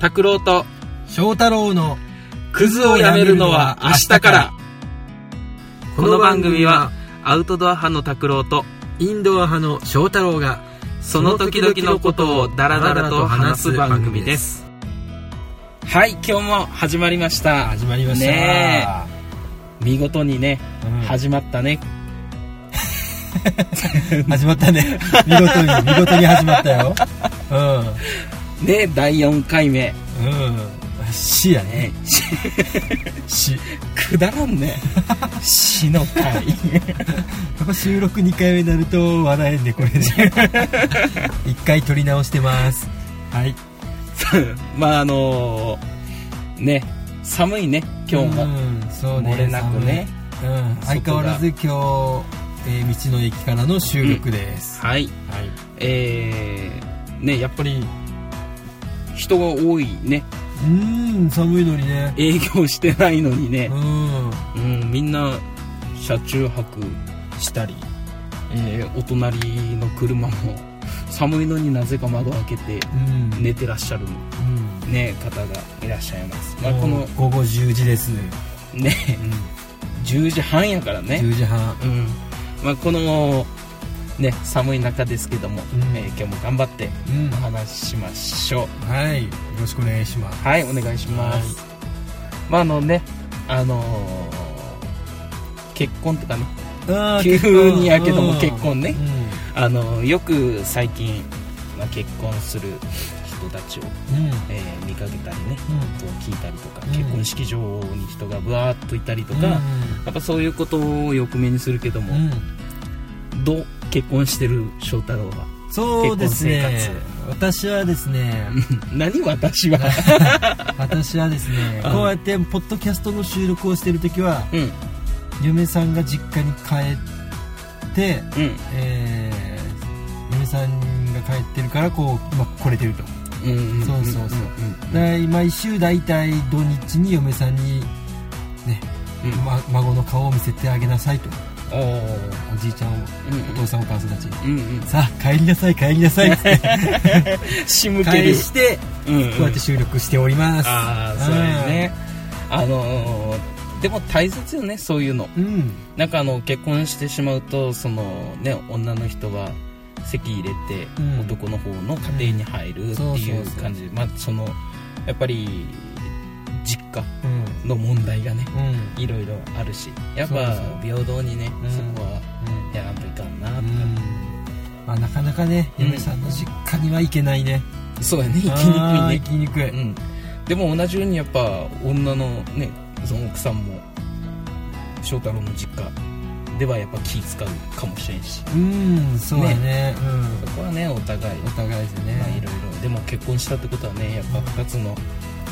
拓郎と翔太郎のクズをやめるのは明日から。この番組はアウトドア派の拓郎とインドア派の翔太郎がその時々のことをダラダラと話す番組です。はい今日も始まりました。始まりました。ね見事にね、うん。始まったね。始まったね。見事に見事に始まったよね第4回目。うん。うん死やね。ね死。くだらんね。死の回。やっぱ収録2回目になると笑えんねこれね。1回撮り直してます。はい。まああのね寒いね今日も、うんそうね漏れなくね。うん相変わらず今日、えー道の駅からの収録です、はい。はい。えー、ねやっぱり人が多いね。うん寒いのにね。営業してないのにね。う、ん。うん、みんな車中泊したり、えーお隣の車も寒いのになぜか窓開けてうん。寝てらっしゃる、うん。ね、方がいらっしゃいます、まあ、ここのの午後10時です、ね10時半やからね、10時半。うん。まあ、この、ね、寒い中ですけども、うん。えー今日も頑張ってうん。お話ししましょう。はい。よろしくお願いします。はいお願いします、はい。まああのねあのー結婚とかね。急にやけどもうん結婚ね。うあのよく最近、まあ、結婚する人たちを、んうん。えー見かけたりねこう聞いたりとか、うん。結婚式場に人がぶわーっといたりとか、うん。やっぱそういうことをよく目にするけども、うん。どう結婚してる翔太郎は。そうですね。私はですね。何私は。私はですねうん。こうやってポッドキャストの収録をしてる時はうん。嫁さんが実家に帰ってうん。えー嫁さんが帰ってるからこう、まあ、来れてると。うんそうそうそうう。んで毎週大体土日に嫁さんに、ねうん。ま、孫の顔を見せてあげなさいとおじいちゃんお父さんお母さんたち。さあ帰りなさい帰りなさい。って 仕向けしてこうやって収録しております。ああそうやね。あのーでも大切よねそういうの。うん。なんかあの結婚してしまうとそのね女の人は籍入れてうん。男の方の家庭に入るっていう感じ。でまあそのやっぱり実家うん。の問題がねうん。いろいろあるしやっぱ平等にねうん。そこはやらんといかんなとかうん。まあなかなかねうん。嫁さんの実家には行けないね。そうやね生きにくいね。生きにくい。うん、でも同じようにやっぱ女のねその奥さんも翔太郎の実家ではやっぱ気使うかもしれんし。うんそうだね。そこはねお互い、うんお互いですまあいろいねろ。でも結婚したってことはねやっぱ2つの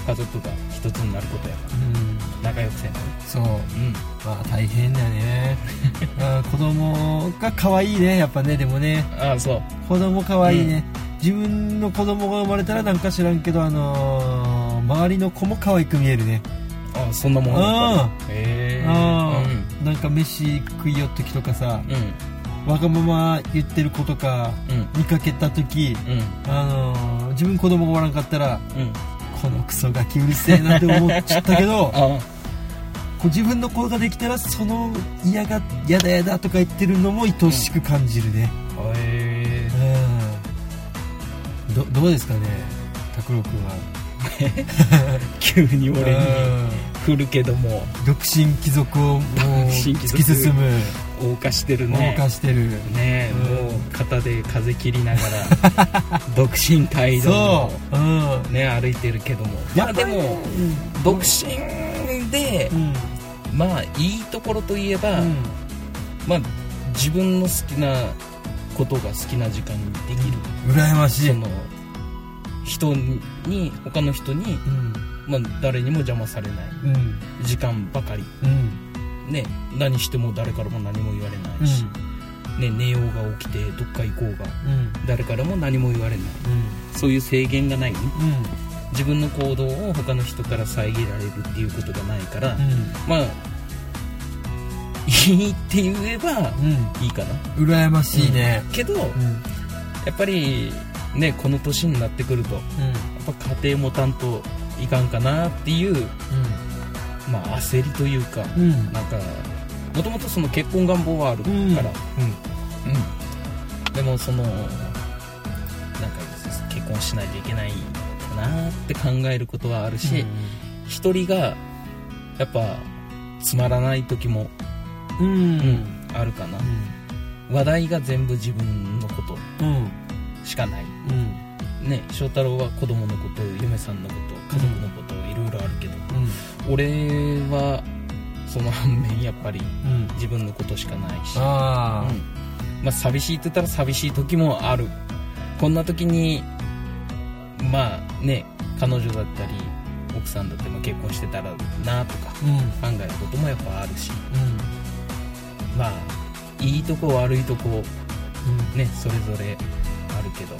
家族が1つになることやから。うん仲良くせなそう。うん。まあ大変だね。あー子供が可愛いねやっぱねでもね。ああそう。子供可愛いね、自分の子供が生まれたらなんか知らんけどあのー周りの子も可愛く見えるね。ああそんなもんあへえあー。なんか飯食いよった時とかさうんうん。わがまま言ってる子とかうん。見かけた時うん。あのー自分子供がおらんかったらうんこのクソガキうるせえなって思っちゃったけど あこう自分の子ができたらその嫌が嫌だ嫌だとか言ってるのも愛しく感じるね。うん。どどうですかね拓郎君は。え 急に俺にうん。来るけども。独身貴族をもう突き進む謳歌してるね。謳歌してる。ねえ、うん。もう肩で風切りながら 独身街道そをう。うん。ね歩いてるけども。まあでも独身でうん。まあいいところといえば、うん。まあ自分の好きなことが好きな時間にできる、羨ましい。その人に他の人に、うん。まあ、誰にも邪魔されないうん。時間ばかり。うんね何しても誰からも何も言われないし、ね、寝ようが起きてどっか行こうがうん。誰からも何も言われない。うん。そういう制限がない。ねうん。自分の行動を他の人から遮られるっていうことがないから、うん。まあいいって言えばうん。いいかな。羨ましいね。けど、うん。やっぱりねこの年になってくるとぱ家庭持たんといかんかなっていう、まあ、焦りというかうん。うんなんかもともとその結婚願望はあるから、うん。うん。でもそのなんか結婚しないといけないかなって考えることはあるし、一人がやっぱつまらない時も、うん。あるかな、話題が全部自分のこと。しかない。うん。ね翔太郎は子供のこと嫁さんのこと家族のこといろいろあるけど、うん俺はその反面やっぱりうん。自分のことしかないし、あうん。まあ、寂しいって言ったら寂しい時もある。こんな時にまあね彼女だったり奥さんだったりも結婚してたらなとか考えることもやっぱあるし。うん。まあいいとこ悪いとこうん。ねそれぞれあるけど。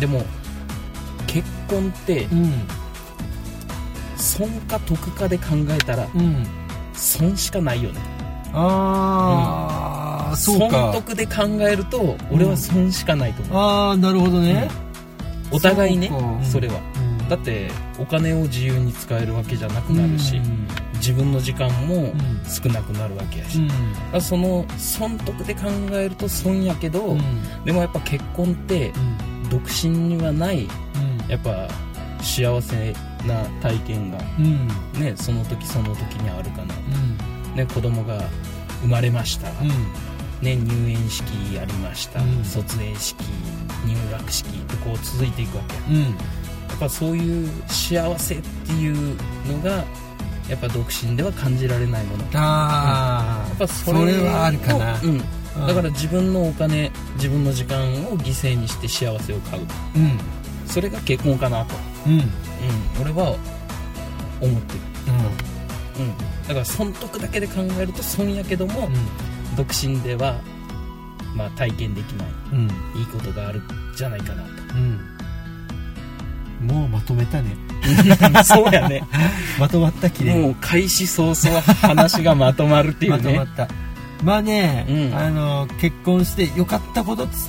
でも結婚ってうん損か得かで考えたらうん。損しかないよね。ああそうか。損得で考えると俺は損しかないと思う、ああなるほどね。お互いねそれは。うん。だってお金を自由に使えるわけじゃなくなるし、うん。自分の時間もうん。少なくなるわけやし、うん。その損得で考えると損やけど、うん。でもやっぱ結婚ってうん。独身にはないうん。やっぱ幸せな体験がうん。ねその時その時にあるかな、うん。ね、子供が生まれました、うん。ね、入園式やりました、うん。卒園式入学式ってこう続いていくわけ。やうん。やっぱそういう幸せっていうのがやっぱ独身では感じられないもの。やああっぱそそれれはあるかな。をうん、だから自分のお金自分の時間を犠牲にして幸せを買う。うんそれが結婚かなと、うん。うん。うん、俺は思ってる、うん、だから損得だけで考えると損やけども、独身では、まあ、体験できない。うん。いいことがあるんじゃないかなうん。もうまとめたね。と そうやね。まとまったきれい。もう開始早々話がまとまるっていうまとまねった。まあね、うん。あの結婚してよかったことつ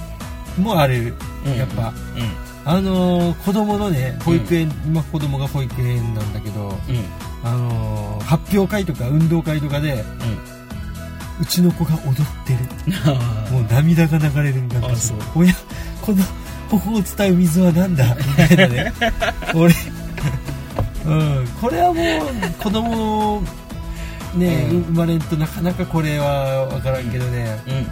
もある。うん。やっぱ、うあの子供のね保育園、今子供が保育園なんだけどんうん。あの発表会とか運動会とかでうちの子が踊ってる。あ もう涙が流れるんだあそう。親この頬を伝う水は何だ？みたいなね。俺うん。これはもう子供ね、うん。生まれんとなかなかこれは分からんけどね、ーうん。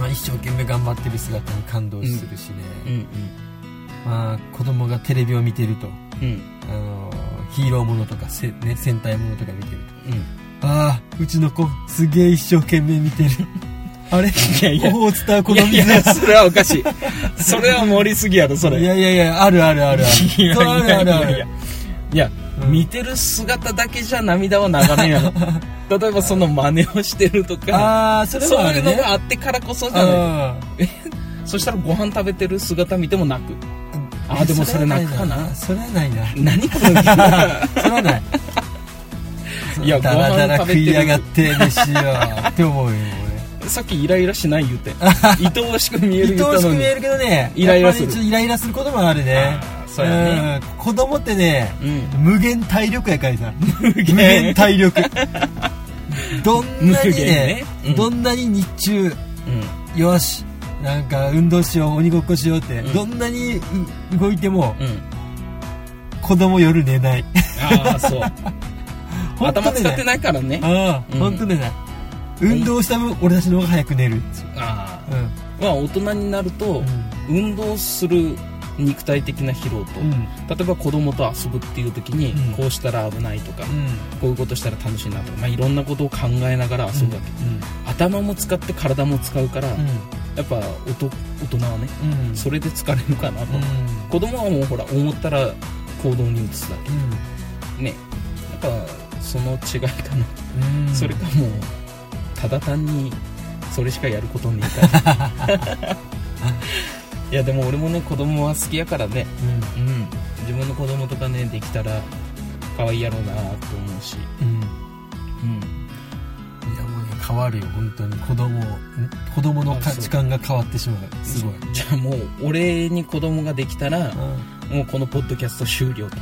まあ、一生懸命頑張ってる姿に感動するしね、うんまあ、子供がテレビを見てると。うん。うんあのヒーローものとかせ、ね、戦隊ものとか見てると。うん。ああうちの子すげえ一生懸命見てる。あれ？やいや。頬を伝うこいやいやそれはおかしい。それは盛りすぎやろそれ。いやいやいやあるあるあるある。いやそうあるあるある。いやいやいや、うん見てる姿だけじゃ涙は流れんやろ。例えばその真似をしてるとかああそれそういうのがあってからこそじゃない。あそしたらご飯食べてる姿見ても泣くあーでもそれ泣くかな？それはないな。何このそれはない。いやだらだらご飯食いやがって飯よって思うよさっきイライラしない 言うて。愛おしく見える俺愛お言ったのに。しく見えるけどねイライラする。イライラすることもあるね。そうやね。うん子供ってねうん。無限体力やからさ。無無限体力。どんなにねね。うん。どんなに日中うん。よしなんか運動しよう鬼ごっこしようって、うん。どんなにう動いてもうん。子供夜寝ない。ああそう。頭使ってねないからね。ああ、うん。本当寝ない。運動した分俺たちの方が早く寝る。あうん。あまあ大人になると運動する肉体的な疲労と、うん。うん例えば子供と遊ぶっていう時に、うん。こうしたら危ないとか、うん。こういうことしたら楽しいなとか、まあ、いろんなことを考えながら遊ぶわけ、頭も使って体も使うから、やっぱ大人はねうん。うんそれで疲れるかなと、うん。子供はもうほら思ったら行動に移すだけ。ね。やっぱその違いかな、うん。うんそれかもうただ単にそれしかやることねえから いやでも俺もね子供は好きやからね。うん。うん。自分の子供とかねできたら可愛いやろうなと思うし。うん。うん変わるよ本当に。子供子供の価値観が変わってしまう。すごい。じゃあもう俺に子供ができたら、うもうこのポッドキャスト終了と。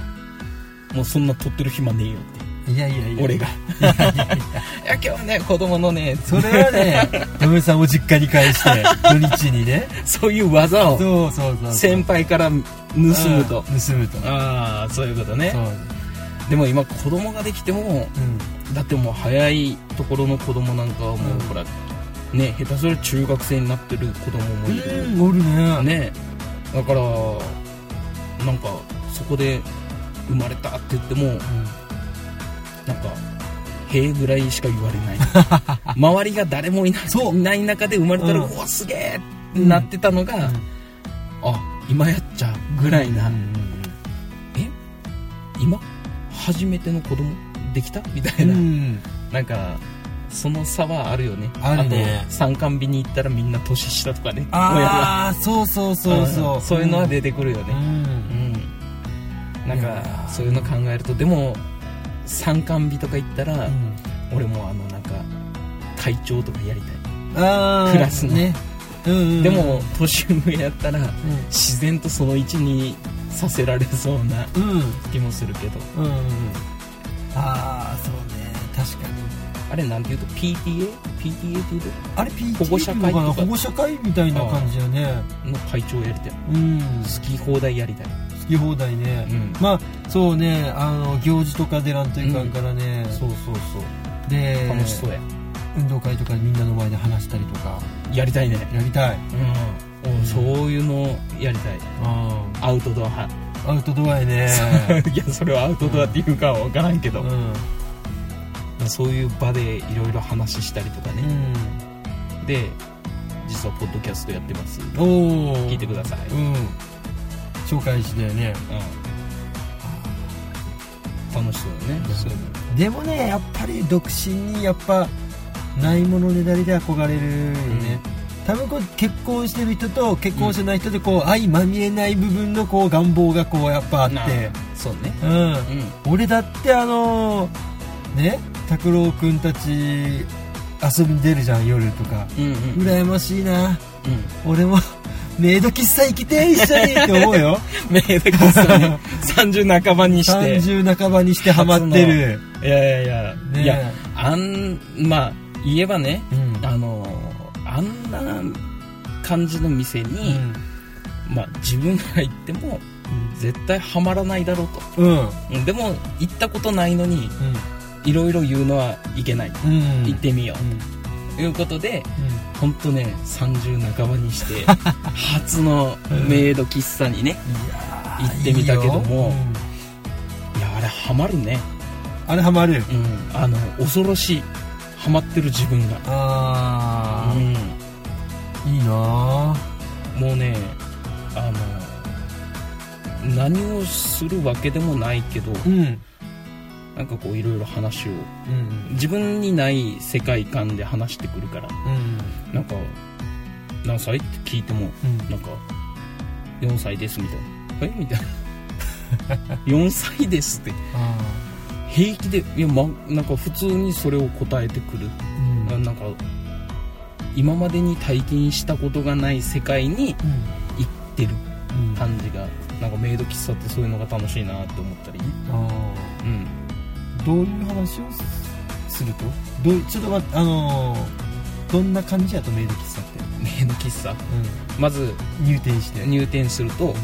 もうそんな撮ってる暇ねえよって。んいやいやいや。俺が。いや今日はね子供のねそれはね 嫁さんを実家に返して土日にね。そういう技をそうそうそう先輩から盗むと。うん盗むと。ああそういうことね。でも今子供ができてもうんだってもう早いところの子供なんかはもう、うんほらね下手すると中学生になってる子供もいる、うんおるね。ね。だからなんかそこで生まれたって言ってもうんなんか「へえ」ぐらいしか言われない。周りが誰もいないそう。いない中で生まれたら「ううんわすげえ!」ってなってたのが、あ今やっちゃうぐらいな、うんうんうん。え？今？初めての子供？できた？みたいな、うん。なんかその差はあるよね。あるね。と参観日に行ったらみんな年下とかね。ああそうそうそうそう。ん。そういうのは出てくるよね。うん。うん、なんかー。そういうの考えるとでも参観日とか行ったら、うん。俺もあのなんか会長とかやりたい、あークラスの。ね。うんうんうん。でも年上やったらう自然とその位置にさせられそうなんうん。気もするけど。うんうんああそうね確かに。あれなんていうと PTA?PTA PTA っていうと？あれ PT 保護者会？保護者会みたいな感じやね。の会長やりたい。うん。好き放題やりたい、好き放題ね、うん。まあそうねあの行事とか出らんといかんからね、そうそうそう。で楽しそうや。運動会とかでみんなの前で話したりとか。やりたいね。やりたい。うん、そういうのやりたい。あアウトドア派アウトドアやね。いやそれはアウトドアっていうかは分からんけど、うん。そういう場でいろいろ話したりとかね、で実はポッドキャストやってます。うんおお聞いてください、うん。紹介してね。うん、楽しそうよね、そう。いうのでもねやっぱり独身にやっぱないものねだりで憧れるよね、多分こう結婚してる人と結婚してない人でこう相まみえない部分のこう願望がこうやっぱあって。なそうね。うん。うん。俺だってあのね拓郎くんたち遊びに出るじゃん夜とか。うんうん。羨ましいな。うん。俺もメイド喫茶行きて一緒にって思うよ。メイド喫茶ね。30半ばにして。30半ばにしてハマってる。いやいやいや、ねいやあんまあ言えばねうんあんな感じの店うに、ん。まあ自分が行っても絶対ハマらないだろうと。うん。うんでも行ったことないのにいろいろ言うのはいけない、うん。うん行ってみよう。んうということでう本当ね30半ばにして 初のメイド喫茶にね、行ってみたけどもいやあれハマるね。あれハマるうん。あの恐ろしいハマってる自分が。あうん。あいいなもうねあの何をするわけでもないけどうん。なんかこういろいろ話を。うん自分にない世界観で話してくるから。うんなんか何歳って聞いてもうん。なんか4歳ですみたいな。え？みたいな。4歳ですって。あ平気でいや、ま、なんか普通にそれを答えてくる。ーうん。なんか今までに体験したことがない世界に行ってるうん。感じがなんかメイド喫茶ってそういうのが楽しいなって思ったり。あうん。ーどういう話をすすると？どうちょっと待ってあのーどんな感じやとメイド喫茶って？メイド喫茶？まずうん入店して。入店すると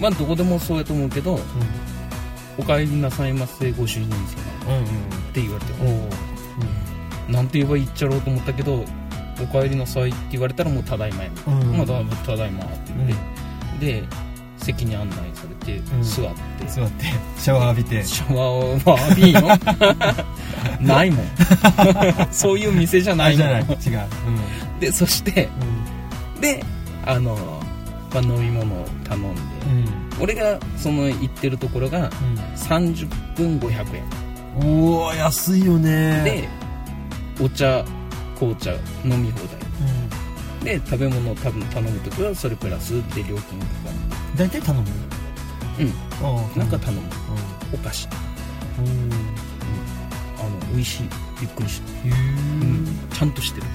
まあどこでもそうやと思うけどう「お帰りなさいませご主人様」って言われてうんおおなんて言えばいいっちゃろうと思ったけど「お帰りなさい」って言われたらもう「ただいまや」まあ、たただいまって言って、で席に案内されて、ん。座って。座ってシャワー浴びて。シャワーは浴びんよないもん。そういう店じゃないもん。あじゃない。違う。でそしてうん。であの、まあ、飲み物を頼んで、うん俺がその行ってるところが30分500円。うんおお安いよね。でお茶紅茶飲み放題。で食べ物を多分頼む時はそれプラスで料金がかかうん大体頼む？うん。なんか頼む。お菓子。うん。あの美味しい。びっくりした、へえ。うん、ちゃんとしてる、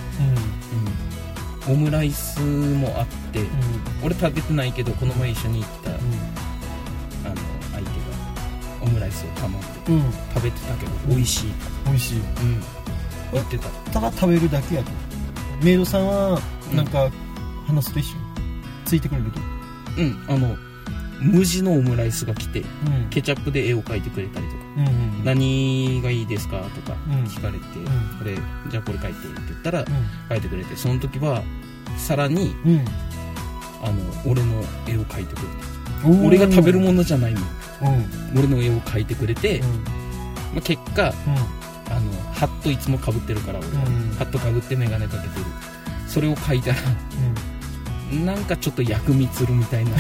うん、オムライスもあって、うん。俺食べてないけどこの前一緒に行ったオムライスを頼んでうん。うん食べてたけど美味しい、美味しい。うん、言ってた。ただ食べるだけやと。メイドさんはなんか話すと一緒ついてくれると？うん。あの無地のオムライスが来てうん。ケチャップで絵を描いてくれたりとかうんうん何がいいですかとかうん。聞かれて、ん。これじゃあこれ書いてって言ったらう書いてくれてその時はさらにんうん。あの俺の絵を描いてくれて俺が食べるものじゃないのうん。うん。俺の絵を描いてくれて、まあ、結果あのハットいつもかぶってるから俺は、うん。ハットかぶって眼鏡かけてる。それを描いたらなんかちょっと薬味つるみたいな。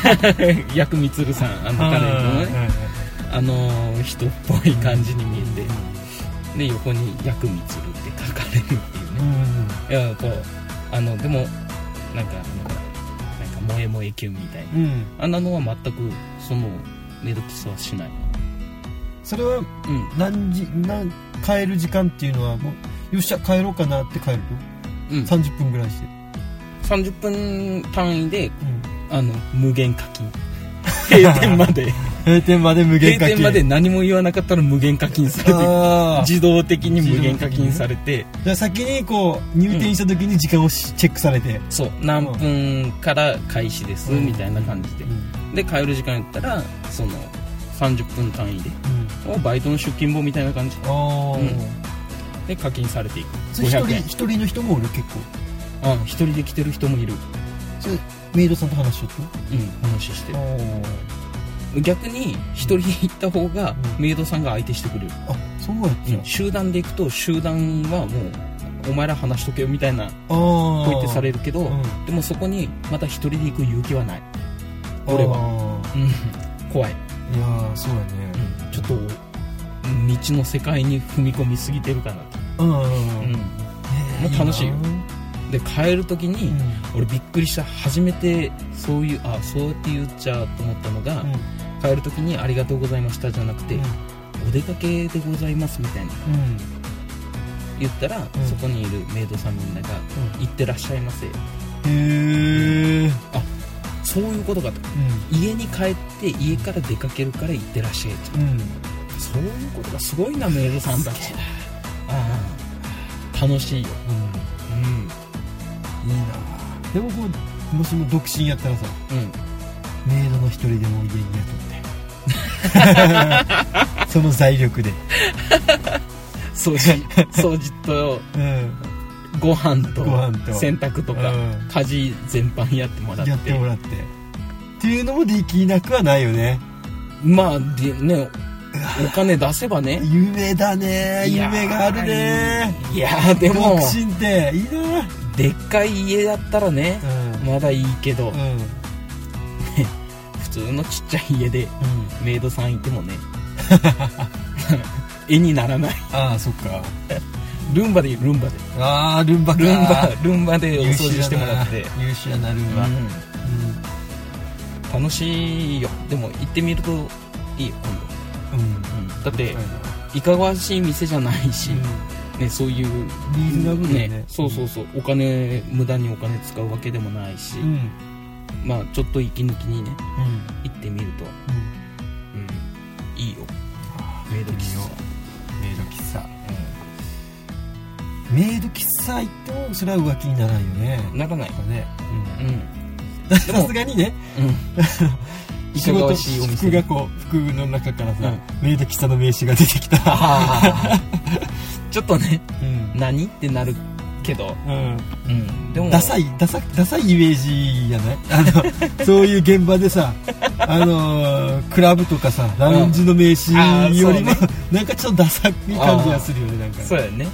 薬味つるさんあのタレントのね。あの人っぽい感じに見えてで横に「薬味つる」って書かれるっていうね。いやこうあのでもなんかあのなんか萌え萌えキュンみたいな。うん。うんあんなのは全くそのメイドキスはしない。それはうん。何時何帰る時間っていうのはもうよっしゃ帰ろうかなって帰るうん。と30分ぐらいして。30分単位でうん。あの無限課金閉店まで 閉店まで無限課金。閉店まで何も言わなかったら無限課金されて自動的に無限課金されて、じゃあ先にこう入店した時に時間をしチェックされて。そう。何分から開始です、うん。みたいな感じで。うん。で帰る時間やったらその30分単位でうん。おバイトの出勤簿みたいな感じ。うん。で課金されていく。一人500円。一人の人もおる結構。あ一人で来てる人もいる。それメイドさんと話しとっうん話して。たる逆に一人で行った方がうん。メイドさんが相手してくれる、あそうやってうん。集団で行くと集団はもうお前ら話しとけよみたいなああポイってされるけど、うん。でもそこにまた一人で行く勇気はない。俺は。はうん。怖い、いやーそうやね。うん、ちょっと未知の世界に踏み込みすぎてるかなと、うんうんもう楽しいよ。な。で帰る時に、うん。俺びっくりした。初めてそういうあそうやって言っちゃうと思ったのが、うん帰る時に「ありがとうございました」じゃなくて、お出かけでございます」みたいな。うん。言ったら、ん。そこにいるメイドさんみんなが「行ってらっしゃいませ」へえそういうことかと。家に帰って家から出かけるから行ってらっしゃいと。そういうことがすごいなメイドさんたち。ああ。楽しいよ。うん。うん。いいなでもこうもしも独身やったらさうん。メイドの一人でも家に雇って その財力で。掃除掃除とうん。ご飯とご飯と。洗濯とか、うん。家事全般やってもらって。やってもらって。っていうのもできなくはないよね。まあでねお金出せばね。夢だね。夢があるね。いやーでも独身っていいな。でっかい家だったらねうん。まだいいけど、うん普通のちっちゃい家でうん。メイドさんいてもね 絵にならない。ああそっか。ルンバでルンバで。ああルンバか。ルンバルンバでお掃除してもらって、優秀やなルンバ、うん。うん。楽しいよ。でも行ってみるといいよ今うん。度、だっていかがわしい店じゃないし、ね、そういうリーズナブルね。そうそうそう。お金無駄にお金使うわけでもないし、うんうんまあちょっと息抜きにねうん。行ってみると、うん。うん、いいよ。メイド喫茶。メイド喫茶。メイド喫茶行ってもそれは浮気にならないよね。ならない。ね。うん。さすがにね。うん。いかがわしいお店。服がこう服の中からさ、うん。メイド喫茶の名刺が出てきたちょっとねうん。何？ってなるけど、うん。うん、でも。ダサいダサダサいイメージじゃないあのそういう現場でさ あのークラブとかさラウンジの名刺よりも、そう なんかちょっとダサい感じがするよねなんか。そうやね。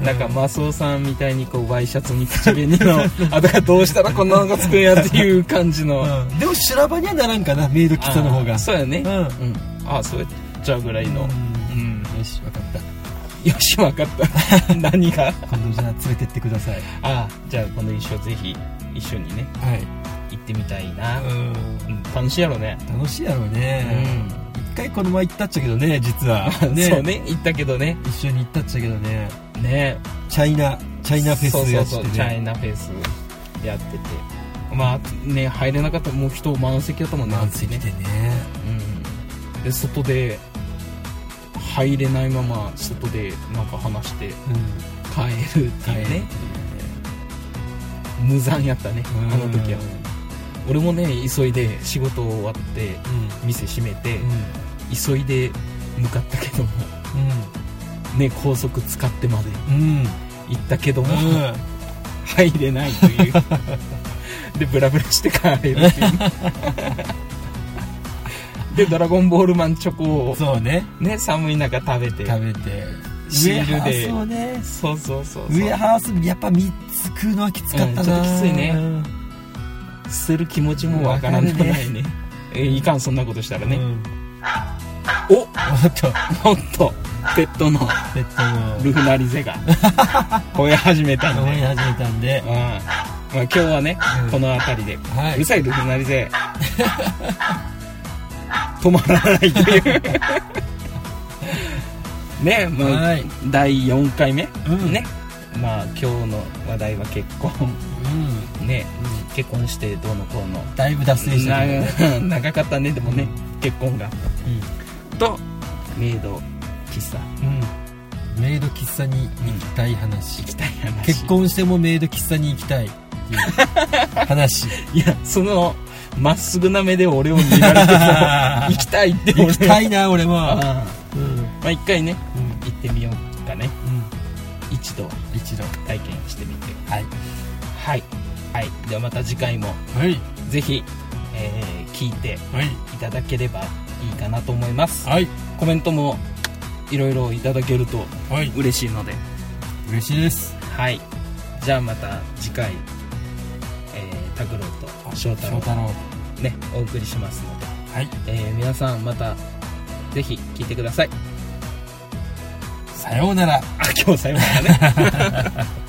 うん。なんかマスオさんみたいにこうワイシャツに口紅のあだからどうしたらこんなのがつくんやっていう感じの、うん。でも修羅場にはならんかなメイド喫茶の方が。そうやね。うん。うん。ああそうやっちゃうぐらいの。うん。うん。よし分かったよしわかった。何が？今度じゃあ連れてってください。ああじゃあ今度一緒ぜひ一緒にねはい。行ってみたいな、うん。うん、楽しいやろね。楽しいやろうね、うん。一回この前行ったっちゃけどね実は。ね。そう。ね行ったけどね。一緒に行ったっちゃけどね。ね。チャイナチャイナフェスそうやってそうそうチャねイナフェスやってて。まあね入れなかったもう人満席だったもんね満席でね。うん。で外で入れないまま外でなんか話してうん帰るっていうね。無残やったねあの時は。俺もね急いで仕事終わって店閉めて急いで向かったけどもね高速使ってまでうん。行ったけども、うん。入れないという。でブラブラして帰るっていう でドラゴンボールマンチョコをそうね。ね寒い中食べて。食べて。シールで。ウエハースをね。そうそうそうそう。ウエハースやっぱ3つ食うのはきつかったな、うんちょっときついね。うん捨てる気持ちもわからないね。えいかんそんなことしたらね、うん。おおっと。ペットの。ペットの。ルフナリゼが。吠え始めたんで、思い始めたんで。うん。まあ、今日はね、うん。この辺りで、はい。うるさいルフナリゼ 止まらないという。ねまあ、はい。第4回目、うん。ね。まあ今日の話題は結婚。うん。ね。結婚してどうのこうの。だいぶ脱線したけどね。な 長かったね。でもね、結婚が。とメイド喫茶。うん、うん、メイド喫茶に行きたい話、行きたい話。結婚してもメイド喫茶に行きたいっていう話。いやそのまっすぐな目で俺を見られてさ 行きたいって俺。行きたいな俺も。ああうん、うん。まあ一回ね行ってみようかね。う一度。ん、一度。体験してみて。はい。はい。はい。ではまた次回も。はい。ぜひ、えー聞いてはい。いただければいいかなと思います。はい。コメントもいろいろいただけるとはい。嬉しいので。嬉しいです。はい。じゃあまた次回、えー、拓郎と翔太郎翔太郎ねお送りしますので、はい。えー皆さんまたぜひ聞いてください。さようなら。あ今日さようならね